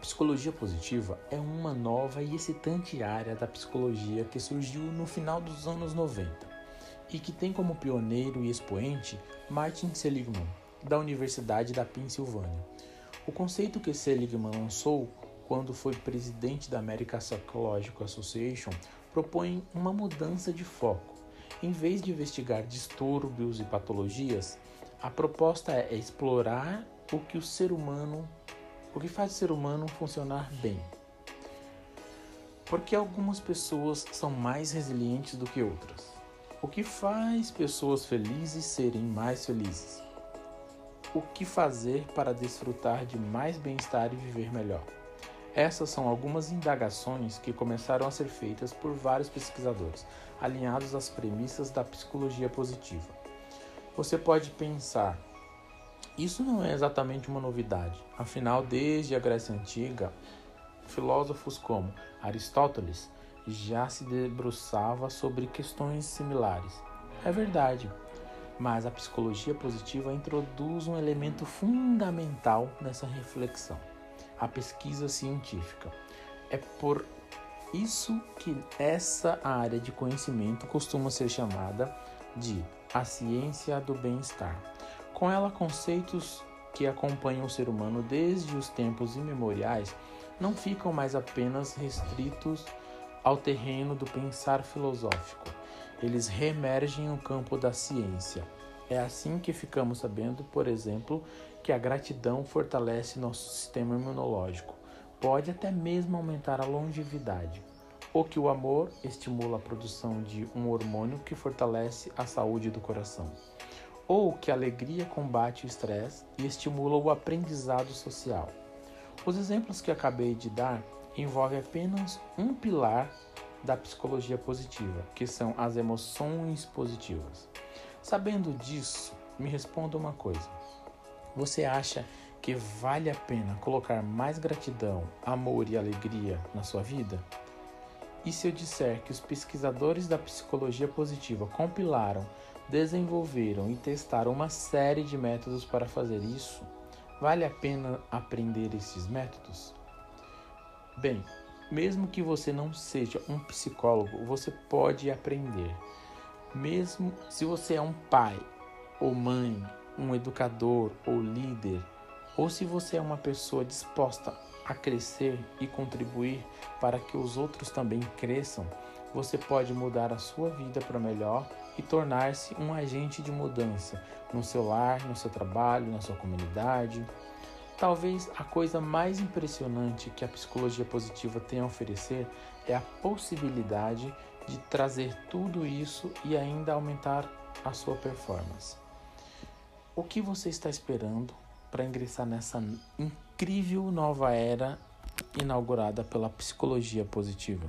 psicologia positiva é uma nova e excitante área da psicologia que surgiu no final dos anos 90 e que tem como pioneiro e expoente Martin Seligman, da Universidade da Pensilvânia. O conceito que Seligman lançou quando foi presidente da American Psychological Association propõe uma mudança de foco. Em vez de investigar distúrbios e patologias, a proposta é explorar o que o ser humano o que faz o ser humano funcionar bem? Porque algumas pessoas são mais resilientes do que outras? O que faz pessoas felizes serem mais felizes? O que fazer para desfrutar de mais bem-estar e viver melhor? Essas são algumas indagações que começaram a ser feitas por vários pesquisadores, alinhados às premissas da psicologia positiva. Você pode pensar, isso não é exatamente uma novidade, afinal, desde a Grécia Antiga, filósofos como Aristóteles já se debruçava sobre questões similares. É verdade, mas a psicologia positiva introduz um elemento fundamental nessa reflexão: a pesquisa científica. É por isso que essa área de conhecimento costuma ser chamada de a ciência do bem-estar. Com ela, conceitos que acompanham o ser humano desde os tempos imemoriais não ficam mais apenas restritos ao terreno do pensar filosófico. Eles reemergem no campo da ciência. É assim que ficamos sabendo, por exemplo, que a gratidão fortalece nosso sistema imunológico, pode até mesmo aumentar a longevidade, ou que o amor estimula a produção de um hormônio que fortalece a saúde do coração ou que a alegria combate o estresse e estimula o aprendizado social. Os exemplos que acabei de dar envolvem apenas um pilar da psicologia positiva, que são as emoções positivas. Sabendo disso, me responda uma coisa: você acha que vale a pena colocar mais gratidão, amor e alegria na sua vida? E se eu disser que os pesquisadores da psicologia positiva compilaram desenvolveram e testaram uma série de métodos para fazer isso. Vale a pena aprender esses métodos? Bem, mesmo que você não seja um psicólogo, você pode aprender. Mesmo se você é um pai ou mãe, um educador ou líder, ou se você é uma pessoa disposta a crescer e contribuir para que os outros também cresçam, você pode mudar a sua vida para melhor e tornar-se um agente de mudança no seu lar, no seu trabalho, na sua comunidade. Talvez a coisa mais impressionante que a psicologia positiva tem a oferecer é a possibilidade de trazer tudo isso e ainda aumentar a sua performance. O que você está esperando para ingressar nessa incrível nova era inaugurada pela psicologia positiva?